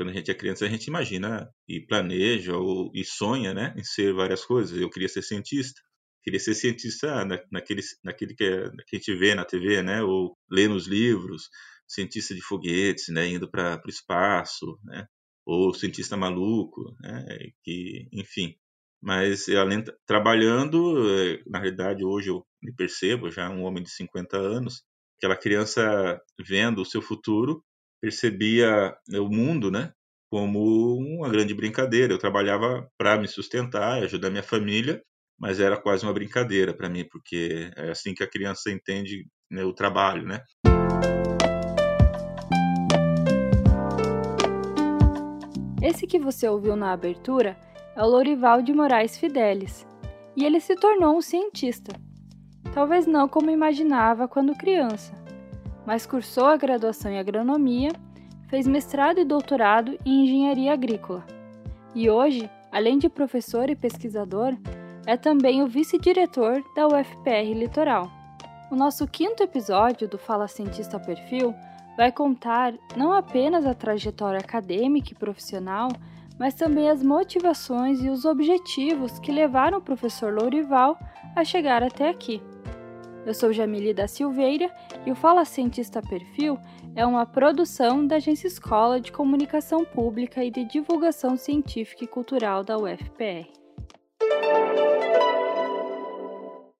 quando a gente é criança, a gente imagina e planeja ou, e sonha né, em ser várias coisas. Eu queria ser cientista. Queria ser cientista na, naquele, naquele que, é, que a gente vê na TV, né? Ou lê nos livros, cientista de foguetes, né? Indo para o espaço, né? Ou cientista maluco, né? Que, enfim. Mas além trabalhando, eh, na realidade hoje eu me percebo já um homem de 50 anos, aquela criança vendo o seu futuro percebia o mundo, né, como uma grande brincadeira. Eu trabalhava para me sustentar, ajudar minha família, mas era quase uma brincadeira para mim, porque é assim que a criança entende né, o trabalho, né? Esse que você ouviu na abertura é o Lorival de Moraes Fidelis, e ele se tornou um cientista. Talvez não como imaginava quando criança, mas cursou a graduação em agronomia, fez mestrado e doutorado em engenharia agrícola. E hoje, além de professor e pesquisador, é também o vice-diretor da UFPR Litoral. O nosso quinto episódio do Fala Cientista Perfil vai contar não apenas a trajetória acadêmica e profissional, mas também as motivações e os objetivos que levaram o professor Lourival a chegar até aqui. Eu sou Jamile da Silveira e o Fala Cientista Perfil é uma produção da Agência Escola de Comunicação Pública e de Divulgação Científica e Cultural da UFPR.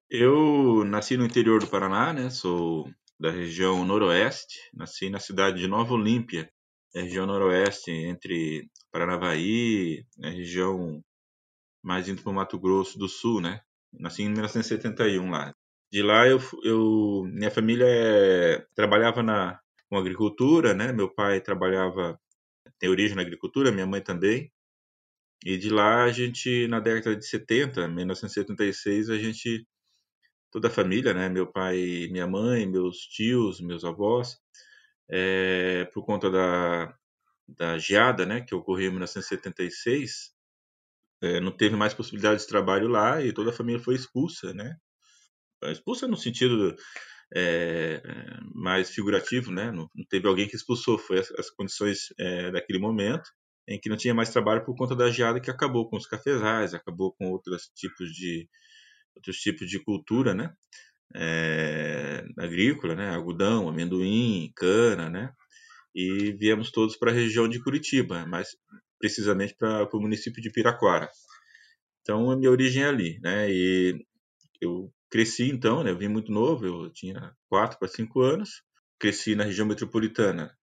Eu nasci no interior do Paraná, né? Sou da região noroeste, nasci na cidade de Nova Olímpia, região noroeste, entre Paranavaí, a região mais indo para o Mato Grosso do Sul, né? Nasci em 1971 lá. De lá eu, eu minha família é, trabalhava na com agricultura, né? Meu pai trabalhava tem origem na agricultura, minha mãe também. E de lá a gente na década de 70, 1976, a gente toda a família, né? Meu pai, minha mãe, meus tios, meus avós, é, por conta da, da geada, né, que ocorreu em 1976, é, não teve mais possibilidade de trabalho lá e toda a família foi expulsa, né? Expulsa no sentido é, mais figurativo, né? Não, não, teve alguém que expulsou, foi as, as condições é, daquele momento em que não tinha mais trabalho por conta da geada que acabou com os cafezais, acabou com outros tipos de outros tipos de cultura, né? É, agrícola, né? Algodão, amendoim, cana, né? E viemos todos para a região de Curitiba, mais precisamente para o município de Piraquara. Então, a minha origem é ali, né? E eu cresci então, né? Eu vim muito novo, eu tinha 4 para 5 anos, cresci na região metropolitana.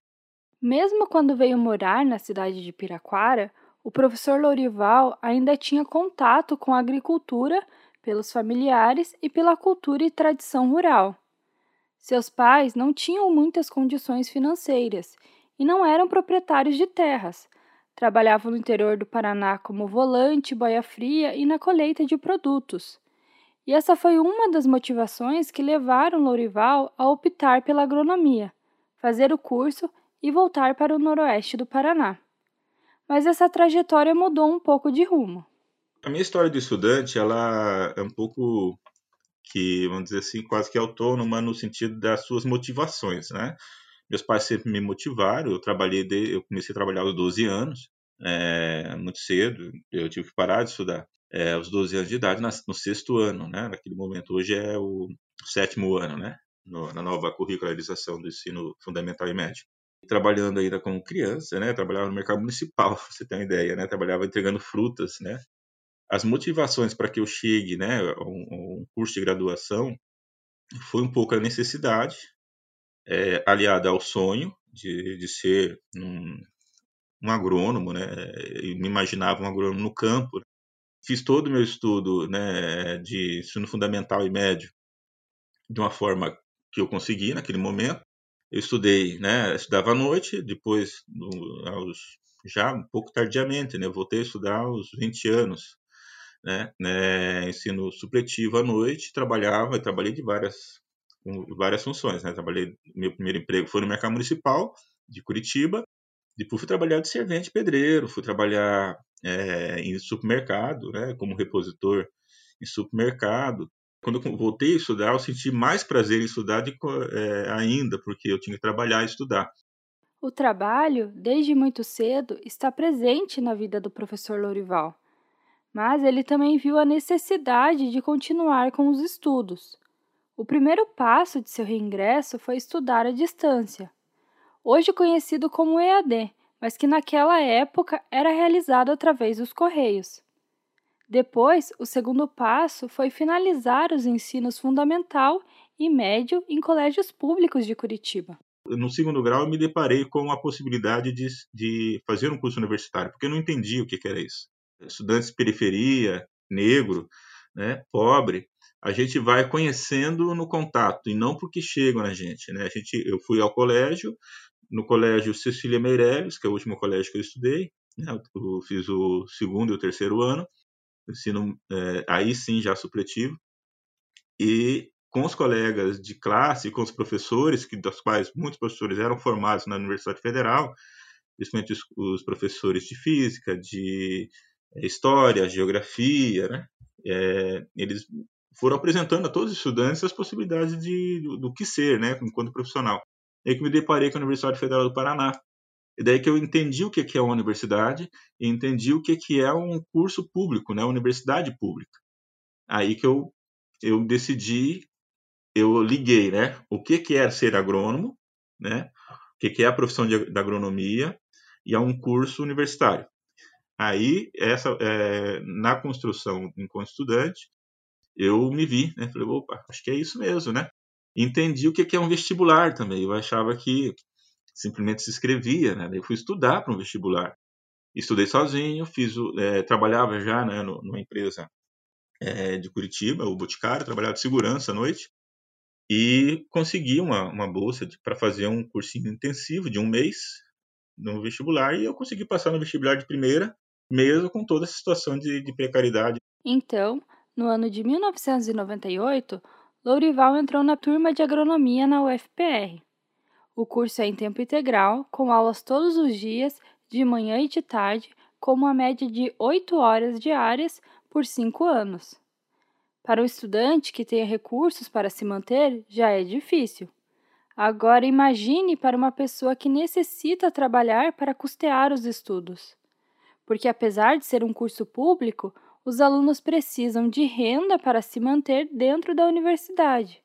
Mesmo quando veio morar na cidade de Piraquara, o professor Lorival ainda tinha contato com a agricultura pelos familiares e pela cultura e tradição rural. Seus pais não tinham muitas condições financeiras e não eram proprietários de terras. Trabalhavam no interior do Paraná como volante, boia fria e na colheita de produtos. E essa foi uma das motivações que levaram Lourival a optar pela agronomia, fazer o curso e voltar para o noroeste do Paraná. Mas essa trajetória mudou um pouco de rumo. A minha história de estudante, ela é um pouco que, vamos dizer assim, quase que autônoma no sentido das suas motivações, né? Meus pais sempre me motivaram, eu trabalhei, de, eu comecei a trabalhar aos 12 anos, é, muito cedo, eu tive que parar de estudar é, aos 12 anos de idade, no sexto ano, né? Naquele momento, hoje é o sétimo ano, né? No, na nova curricularização do ensino fundamental e médio trabalhando ainda como criança, né? Trabalhava no mercado municipal, você ter uma ideia, né? Trabalhava entregando frutas, né? as motivações para que eu chegue né, a um, um, curso de graduação foi um pouco a necessidade, é, aliada ao sonho de, de ser um, um agrônomo, né? Eu me imaginava um agrônomo no campo. Fiz todo o meu estudo né, de ensino fundamental e médio de uma forma que eu consegui naquele momento. Eu estudei, né? Estudava à noite, depois, aos, já um pouco tardiamente, né? Voltei a estudar aos 20 anos né, né, ensino supletivo à noite, trabalhava, trabalhei de várias, várias funções, né, trabalhei, meu primeiro emprego foi no mercado municipal de Curitiba, depois fui trabalhar de servente pedreiro, fui trabalhar é, em supermercado, né, como repositor em supermercado. Quando eu voltei a estudar, eu senti mais prazer em estudar de, é, ainda, porque eu tinha que trabalhar e estudar. O trabalho, desde muito cedo, está presente na vida do professor Lourival, mas ele também viu a necessidade de continuar com os estudos. O primeiro passo de seu reingresso foi estudar à distância, hoje conhecido como EAD, mas que naquela época era realizado através dos correios. Depois, o segundo passo foi finalizar os ensinos fundamental e médio em colégios públicos de Curitiba. No segundo grau, eu me deparei com a possibilidade de, de fazer um curso universitário, porque eu não entendia o que, que era isso. Estudantes de periferia, negro, né, pobre, a gente vai conhecendo no contato e não porque chegam na gente, né? A gente, eu fui ao colégio, no colégio Cecília Meirelles, que é o último colégio que eu estudei, né? eu fiz o segundo e o terceiro ano, ensino é, aí sim já supletivo, e com os colegas de classe, com os professores, que dos quais muitos professores eram formados na Universidade Federal, principalmente os, os professores de física, de é, história, geografia, né? É, eles foram apresentando a todos os estudantes as possibilidades de, do, do que ser, né, enquanto profissional. Aí que me deparei com a Universidade Federal do Paraná. E daí que eu entendi o que é uma universidade e entendi o que é um curso público, né, uma universidade pública. Aí que eu, eu decidi, eu liguei, né, o que é ser agrônomo, né, o que é a profissão de, da agronomia e a um curso universitário. Aí, essa, é, na construção enquanto estudante, eu me vi, né? Falei, opa, acho que é isso mesmo, né? Entendi o que é um vestibular também. Eu achava que simplesmente se inscrevia, né? Eu fui estudar para um vestibular. Estudei sozinho, fiz, é, trabalhava já né, numa empresa é, de Curitiba, o Boticário, trabalhava de segurança à noite e consegui uma, uma bolsa para fazer um cursinho intensivo de um mês no vestibular e eu consegui passar no vestibular de primeira, mesmo com toda essa situação de, de precariedade. Então, no ano de 1998, Lourival entrou na turma de agronomia na UFPR. O curso é em tempo integral, com aulas todos os dias, de manhã e de tarde, com uma média de 8 horas diárias por 5 anos. Para o estudante que tenha recursos para se manter, já é difícil. Agora imagine para uma pessoa que necessita trabalhar para custear os estudos. Porque apesar de ser um curso público, os alunos precisam de renda para se manter dentro da universidade.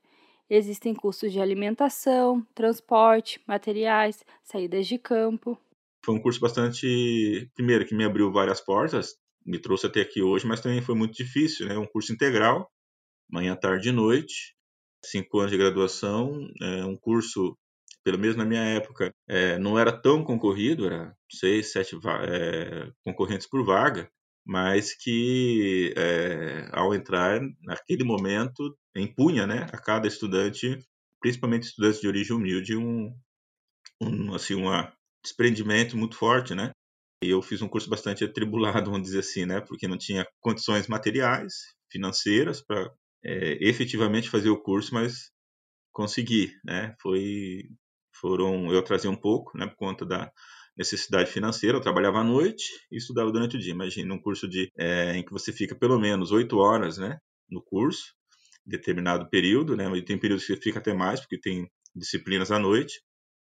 Existem custos de alimentação, transporte, materiais, saídas de campo. Foi um curso bastante, primeiro, que me abriu várias portas, me trouxe até aqui hoje, mas também foi muito difícil, né? Um curso integral, manhã, tarde e noite, cinco anos de graduação, é um curso, pelo menos na minha época, é, não era tão concorrido, era seis, sete é, concorrentes por vaga, mas que é, ao entrar naquele momento impunha né, a cada estudante, principalmente estudantes de origem humilde, um, um assim um desprendimento muito forte, né? E eu fiz um curso bastante atribulado, vamos dizer assim, né? Porque não tinha condições materiais, financeiras para é, efetivamente fazer o curso, mas consegui, né? Foi foram eu trazia um pouco, né, por conta da necessidade financeira, eu trabalhava à noite e estudava durante o dia. Imagina um curso de, é, em que você fica pelo menos oito horas né, no curso, determinado período, né, e tem períodos que fica até mais, porque tem disciplinas à noite,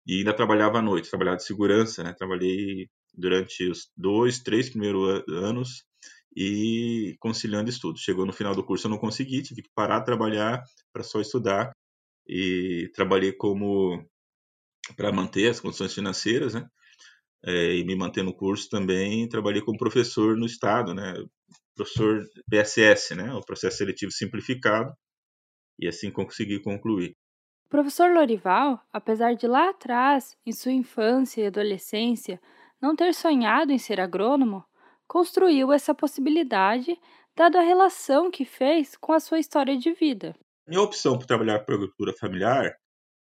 e ainda trabalhava à noite, trabalhava de segurança, né, trabalhei durante os dois, três primeiros anos e conciliando estudos. Chegou no final do curso eu não consegui, tive que parar de trabalhar para só estudar e trabalhei como para manter as condições financeiras, né? É, e me manter no curso também, trabalhei como professor no estado, né? Professor PSS, né? O processo seletivo simplificado, e assim consegui concluir. O professor Lorival, apesar de lá atrás, em sua infância e adolescência, não ter sonhado em ser agrônomo, construiu essa possibilidade dado a relação que fez com a sua história de vida. Minha opção por trabalhar com agricultura familiar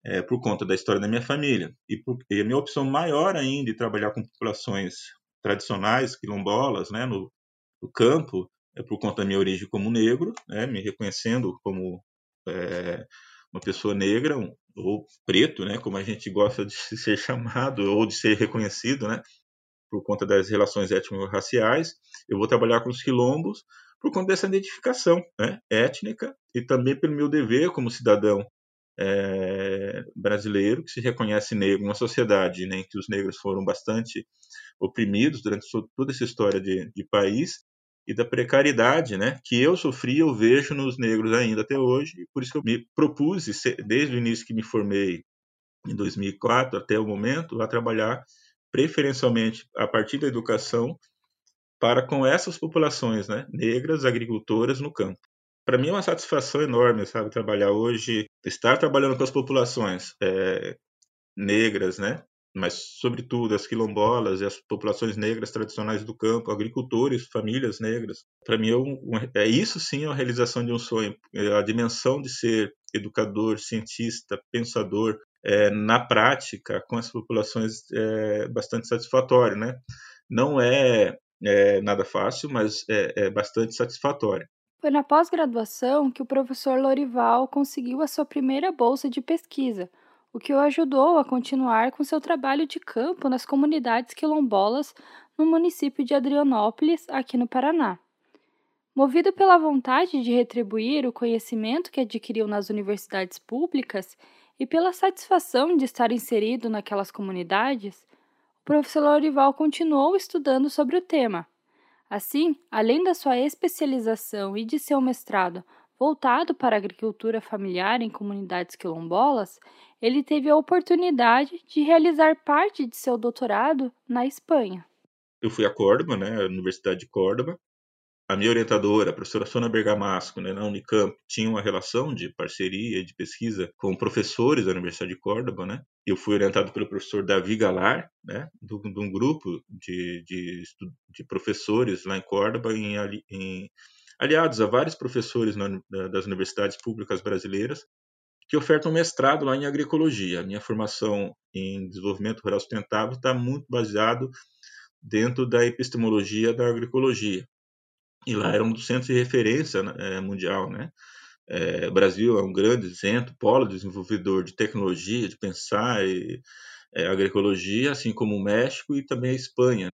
é, por conta da história da minha família. E, por, e, a minha opção maior ainda de trabalhar com populações tradicionais, quilombolas, né, no, no campo, é por conta da minha origem como negro, né, me reconhecendo como é, uma pessoa negra um, ou preto, né, como a gente gosta de ser chamado ou de ser reconhecido, né, por conta das relações étnico-raciais. Eu vou trabalhar com os quilombos por conta dessa identificação né, étnica e também pelo meu dever como cidadão é, brasileiro que se reconhece negro, uma sociedade né, em que os negros foram bastante oprimidos durante toda essa história de, de país e da precariedade né, que eu sofri, eu vejo nos negros ainda até hoje, por isso que eu me propus, desde o início que me formei em 2004 até o momento, a trabalhar preferencialmente a partir da educação para com essas populações né, negras, agricultoras no campo para mim é uma satisfação enorme, sabe, trabalhar hoje, estar trabalhando com as populações é, negras, né? Mas, sobretudo, as quilombolas e as populações negras tradicionais do campo, agricultores, famílias negras. Para mim, é, um, é, isso sim é a realização de um sonho. É a dimensão de ser educador, cientista, pensador, é, na prática, com as populações, é bastante satisfatório, né? Não é, é nada fácil, mas é, é bastante satisfatório. Foi na pós-graduação que o professor Lorival conseguiu a sua primeira bolsa de pesquisa, o que o ajudou a continuar com seu trabalho de campo nas comunidades quilombolas no município de Adrianópolis, aqui no Paraná. Movido pela vontade de retribuir o conhecimento que adquiriu nas universidades públicas e pela satisfação de estar inserido naquelas comunidades, o professor Lorival continuou estudando sobre o tema Assim, além da sua especialização e de seu mestrado voltado para a agricultura familiar em comunidades quilombolas, ele teve a oportunidade de realizar parte de seu doutorado na Espanha. Eu fui a Córdoba, né, a Universidade de Córdoba, a minha orientadora, a professora Sônia Bergamasco, né, na Unicamp, tinha uma relação de parceria, de pesquisa com professores da Universidade de Córdoba, né? Eu fui orientado pelo professor Davi Galar, né, de, um grupo de, de, de, professores lá em Córdoba, em, em, aliados a vários professores na, das universidades públicas brasileiras, que ofertam um mestrado lá em agroecologia. A minha formação em desenvolvimento rural sustentável está muito baseado dentro da epistemologia da agroecologia e lá era um dos centros de referência é, mundial, né? É, Brasil é um grande centro, polo desenvolvedor de tecnologia, de pensar e é, agroecologia, assim como o México e também a Espanha.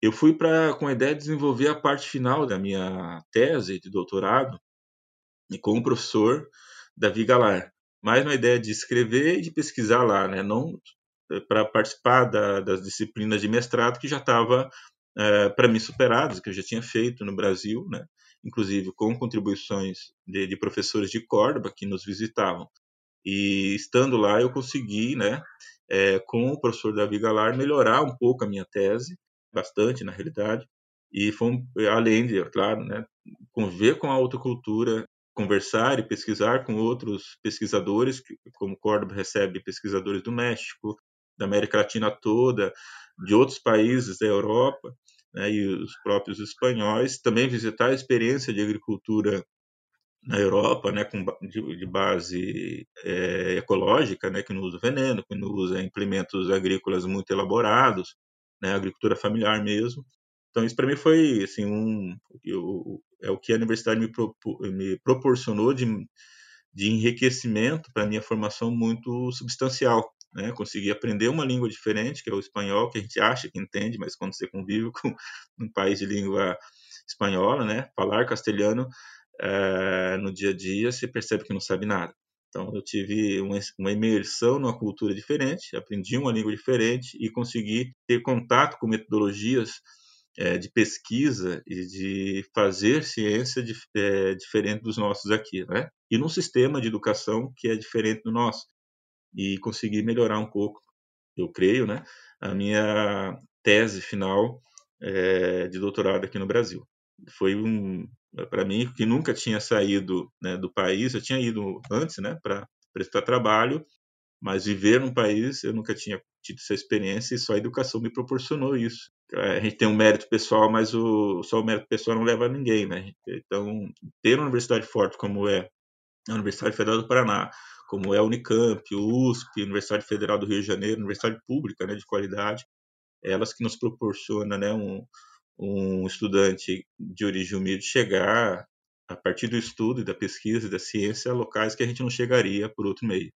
Eu fui para com a ideia de desenvolver a parte final da minha tese de doutorado e com o professor Davi Galar, mais uma ideia de escrever e de pesquisar lá, né? Não para participar da, das disciplinas de mestrado que já estava é, para mim superados, que eu já tinha feito no Brasil, né? inclusive com contribuições de, de, professores de Córdoba que nos visitavam. E estando lá, eu consegui, né, é, com o professor Davi Galar, melhorar um pouco a minha tese, bastante na realidade, e foi além de, claro, né, conviver com a outra cultura, conversar e pesquisar com outros pesquisadores, como Córdoba recebe pesquisadores do México, da América Latina toda, de outros países da Europa, né, e os próprios espanhóis, também visitar a experiência de agricultura na Europa, né, com, de, de base é, ecológica, né, que não usa veneno, que não usa implementos agrícolas muito elaborados, né, agricultura familiar mesmo. Então isso para mim foi assim um eu, é o que a universidade me, me proporcionou de, de enriquecimento para minha formação muito substancial, né? Consegui aprender uma língua diferente, que é o espanhol, que a gente acha que entende, mas quando você convive com um país de língua espanhola, né? Falar castelhano é, no dia a dia, você percebe que não sabe nada. Então, eu tive uma, uma imersão numa cultura diferente, aprendi uma língua diferente e consegui ter contato com metodologias é, de pesquisa e de fazer ciência de, é, diferente dos nossos aqui, né? E num sistema de educação que é diferente do nosso e consegui melhorar um pouco, eu creio, né, a minha tese final é, de doutorado aqui no Brasil. Foi um, para mim, que nunca tinha saído né, do país, eu tinha ido antes, né, para prestar trabalho, mas viver num país eu nunca tinha tido essa experiência e só a educação me proporcionou isso. A gente tem um mérito pessoal, mas o, só o mérito pessoal não leva a ninguém, né? Então, ter uma universidade forte como é a Universidade Federal do Paraná, como é a Unicamp, USP, Universidade Federal do Rio de Janeiro, Universidade Pública né, de qualidade, elas que nos proporcionam né, um, um estudante de origem humilde chegar, a partir do estudo e da pesquisa e da ciência, a locais que a gente não chegaria por outro meio.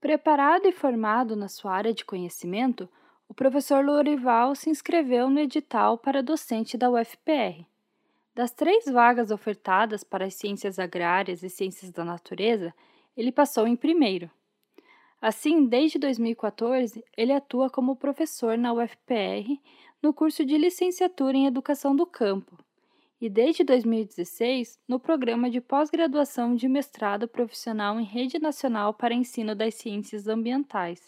Preparado e formado na sua área de conhecimento, o professor Lourival se inscreveu no edital para docente da UFPR. Das três vagas ofertadas para as ciências agrárias e ciências da natureza, ele passou em primeiro. Assim, desde 2014, ele atua como professor na UFPR no curso de licenciatura em Educação do Campo e desde 2016 no programa de pós-graduação de mestrado profissional em Rede Nacional para Ensino das Ciências Ambientais.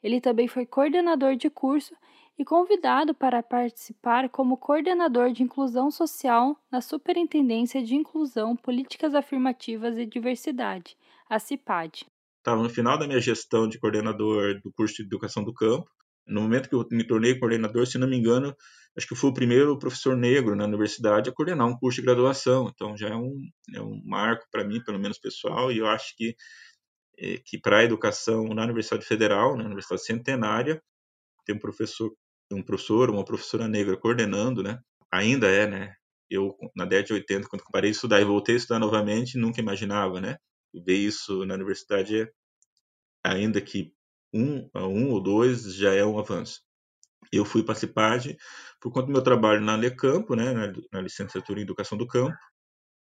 Ele também foi coordenador de curso e convidado para participar como coordenador de inclusão social na Superintendência de Inclusão, Políticas Afirmativas e Diversidade, a CIPAD. Estava no final da minha gestão de coordenador do curso de Educação do Campo. No momento que eu me tornei coordenador, se não me engano, acho que fui o primeiro professor negro na universidade a coordenar um curso de graduação. Então já é um, é um marco para mim, pelo menos pessoal, e eu acho que é, que para a educação na Universidade Federal, na Universidade Centenária, tem um professor, um professor, uma professora negra coordenando, né? Ainda é, né? Eu na década de 80, quando parei de estudar e voltei a estudar novamente, nunca imaginava, né? Ver isso na universidade, ainda que um, um ou dois já é um avanço. Eu fui participar de, por conta do meu trabalho na Lecampo, né, na, na licenciatura em Educação do Campo,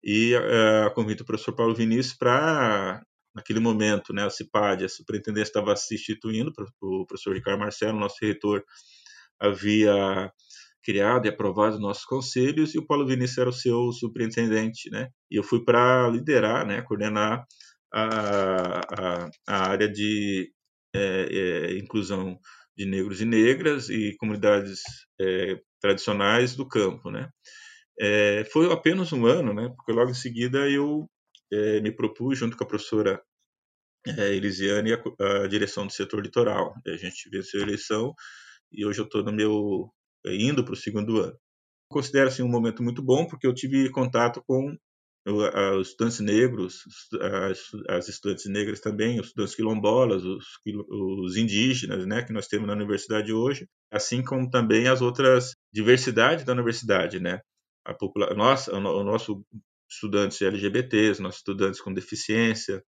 e a, a convite do professor Paulo Vinícius para naquele momento, né, a CIPAD, a superintendência estava se instituindo, o professor Ricardo Marcelo, nosso reitor, havia criado e aprovado nossos conselhos e o Paulo Vinícius era o seu superintendente, né? E eu fui para liderar, né, coordenar a, a, a área de é, é, inclusão de negros e negras e comunidades é, tradicionais do campo, né? É, foi apenas um ano, né? Porque logo em seguida eu é, me propus, junto com a professora é, Elisiane, a, a, direção do setor litoral. A gente venceu a eleição e hoje eu estou no meu indo para o segundo ano. Considero assim um momento muito bom porque eu tive contato com os estudantes negros, as, estudantes negras também, os estudantes quilombolas, os, os, indígenas, né, que nós temos na universidade hoje, assim como também as outras diversidades da universidade, né, a nossa, o nosso estudantes LGBTs, nossos estudantes com deficiência,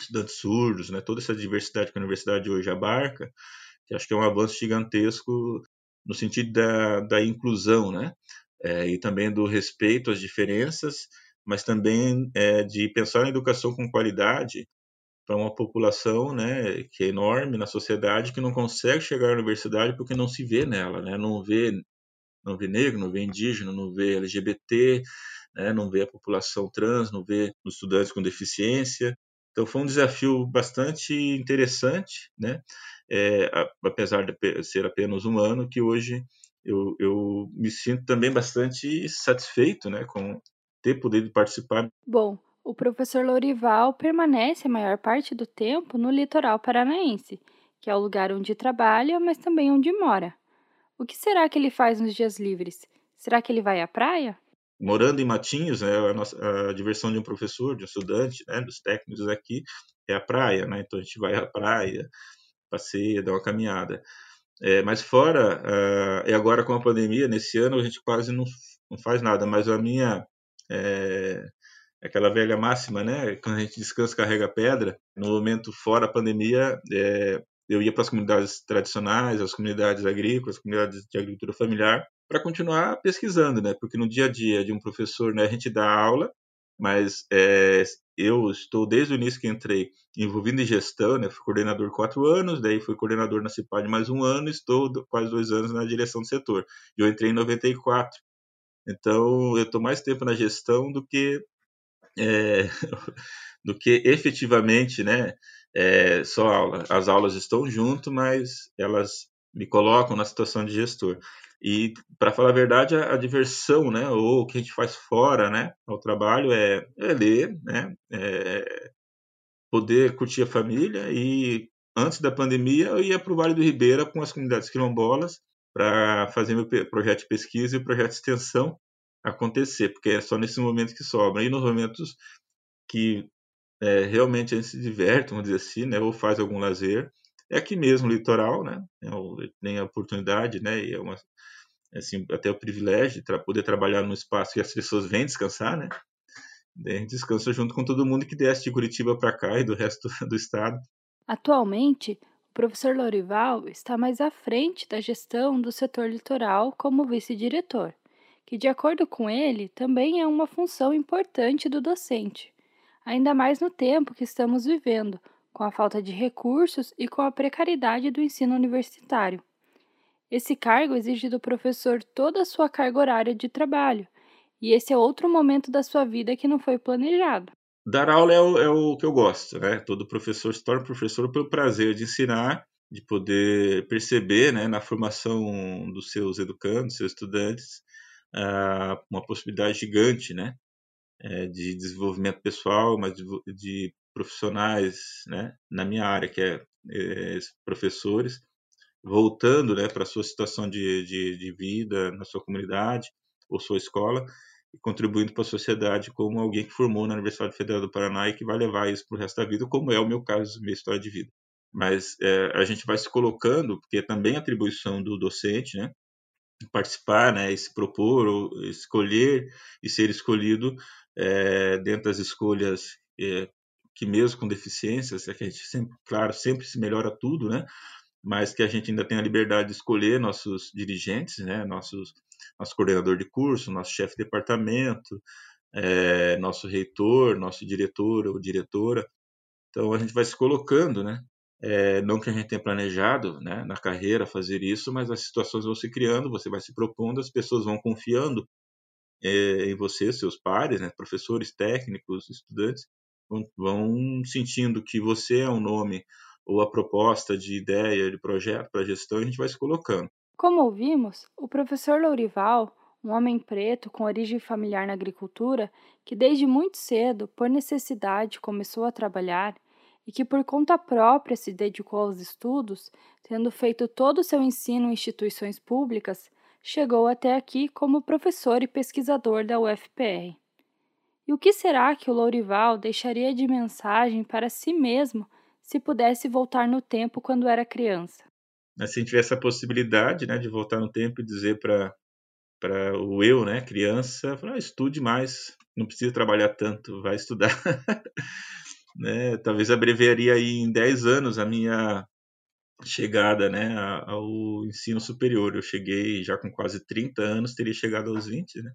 estudantes surdos, né, toda essa diversidade que a universidade hoje abarca, que acho que é um avanço gigantesco no sentido da, da inclusão, né, é, e também do respeito às diferenças, mas também é, de pensar na educação com qualidade para uma população, né, que é enorme na sociedade que não consegue chegar à universidade porque não se vê nela, né, não vê não vê negro, não vê indígena, não vê LGBT, né, não vê a população trans, não vê os estudantes com deficiência. Então foi um desafio bastante interessante, né, é, apesar de ser apenas um ano, que hoje eu, eu me sinto também bastante satisfeito né, com ter podido participar. Bom, o professor Lorival permanece a maior parte do tempo no litoral paranaense, que é o lugar onde trabalha, mas também onde mora. O que será que ele faz nos dias livres? Será que ele vai à praia? morando em Matinhos, né, a, nossa, a diversão de um professor, de um estudante, né, dos técnicos aqui, é a praia, né? Então a gente vai à praia, passeia, dá uma caminhada. É, mas fora, uh, e agora com a pandemia, nesse ano a gente quase não, não faz nada, mas a minha, é, aquela velha máxima, né? Quando a gente descansa, carrega pedra. No momento fora a pandemia, é, eu ia para as comunidades tradicionais, as comunidades agrícolas, as comunidades de agricultura familiar, para continuar pesquisando, né? Porque no dia a dia de um professor, né, a gente dá aula, mas é, eu estou desde o início que entrei envolvido em gestão, né? Fui coordenador quatro anos, daí fui coordenador na CIPAD mais um ano, estou quase dois anos na direção do setor. Eu entrei em 94, então eu estou mais tempo na gestão do que é, do que efetivamente, né? É, só aula. As aulas estão junto, mas elas me colocam na situação de gestor. E, para falar a verdade, a, a, diversão, né, ou o que a gente faz fora, né, ao trabalho é, é ler, né, é poder curtir a família. E antes da pandemia, eu ia para o Vale do Ribeira com as comunidades quilombolas para fazer meu projeto de pesquisa e o projeto de extensão acontecer, porque é só nesse momento que sobra. E nos momentos que é, realmente a gente se diverte, vamos dizer assim, né, ou faz algum lazer, é aqui mesmo, litoral, né? Tem a oportunidade, né? E é uma, assim, até o privilégio de poder trabalhar num espaço que as pessoas vêm descansar, né? A gente descansa junto com todo mundo que desce de Curitiba para cá e do resto do estado. Atualmente, o professor Lorival está mais à frente da gestão do setor litoral como vice-diretor, que, de acordo com ele, também é uma função importante do docente, ainda mais no tempo que estamos vivendo, com a falta de recursos e com a precariedade do ensino universitário. Esse cargo exige do professor toda a sua carga horária de trabalho, e esse é outro momento da sua vida que não foi planejado. Dar aula é o, é o que eu gosto, né? Todo professor se torna professor pelo prazer de ensinar, de poder perceber, né, na formação dos seus educandos, seus estudantes, uh, uma possibilidade gigante, né, é, de desenvolvimento pessoal, mas de, profissionais, né, na minha área, que é, é professores, voltando, né, para a sua situação de, de, de vida na sua comunidade ou sua escola, e contribuindo para a sociedade como alguém que formou na Universidade Federal do Paraná e que vai levar isso para o resto da vida, como é o meu caso, minha história de vida. Mas é, a gente vai se colocando, porque é também atribuição do docente, né? participar, né, e se propor, ou escolher e ser escolhido é, dentro das escolhas é, que mesmo com deficiências, é que a gente sempre, claro, sempre se melhora tudo, né, mas que a gente ainda tem a liberdade de escolher nossos dirigentes, né, nossos, nosso coordenador de curso, nosso chefe de departamento, é, nosso reitor, nosso diretor ou diretora. Então a gente vai se colocando, né? É, não que a gente tenha planejado né, na carreira fazer isso, mas as situações vão se criando, você vai se propondo, as pessoas vão confiando é, em você, seus pares, né, professores, técnicos, estudantes, vão, sentindo que você é um nome ou a proposta de ideia, de projeto para gestão, a gente vai se colocando. Como ouvimos, o professor Lourival, um homem preto com origem familiar na agricultura, que desde muito cedo, por necessidade, começou a trabalhar e que por conta própria se dedicou aos estudos, tendo feito todo o seu ensino em instituições públicas, chegou até aqui como professor e pesquisador da UFPR. E o que será que o Lourival deixaria de mensagem para si mesmo se pudesse voltar no tempo quando era criança. Se a gente tivesse a possibilidade né, de voltar no tempo e dizer para o eu, né, criança, ah, estude mais, não precisa trabalhar tanto, vai estudar. né, talvez abreviaria aí em 10 anos a minha chegada né, ao ensino superior. Eu cheguei já com quase 30 anos, teria chegado aos 20, né?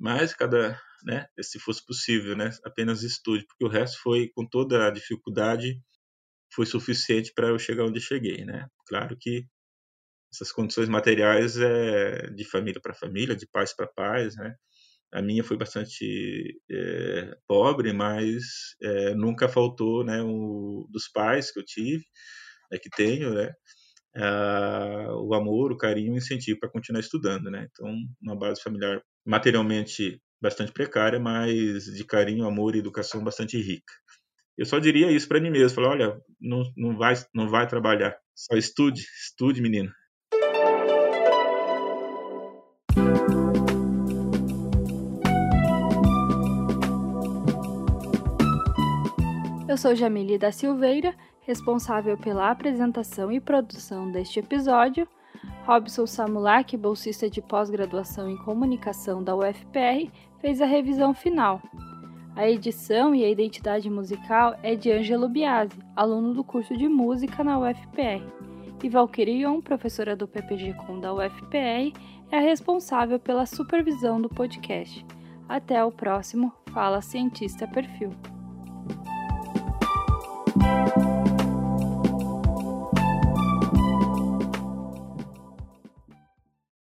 Mas cada, né, se fosse possível, né, apenas estude, porque o resto foi com toda a dificuldade foi suficiente para eu chegar onde cheguei, né? Claro que essas condições materiais é de família para família, de pais para pais, né? A minha foi bastante é, pobre, mas é, nunca faltou, né? O, dos pais que eu tive, é, que tenho, né? Ah, o amor, o carinho, o incentivo para continuar estudando, né? Então, uma base familiar materialmente bastante precária, mas de carinho, amor e educação bastante rica. Eu só diria isso para mim mesmo, falar, olha, não, não, vai, não vai trabalhar, só estude, estude, menino. Eu sou Jamile da Silveira, responsável pela apresentação e produção deste episódio. Robson Samulak, bolsista de pós-graduação em comunicação da UFPR, fez a revisão final. A edição e a identidade musical é de Ângelo Biasi, aluno do curso de música na UFPR. E Valkyrion, professora do PPG Com da UFPR, é a responsável pela supervisão do podcast. Até o próximo Fala Cientista Perfil.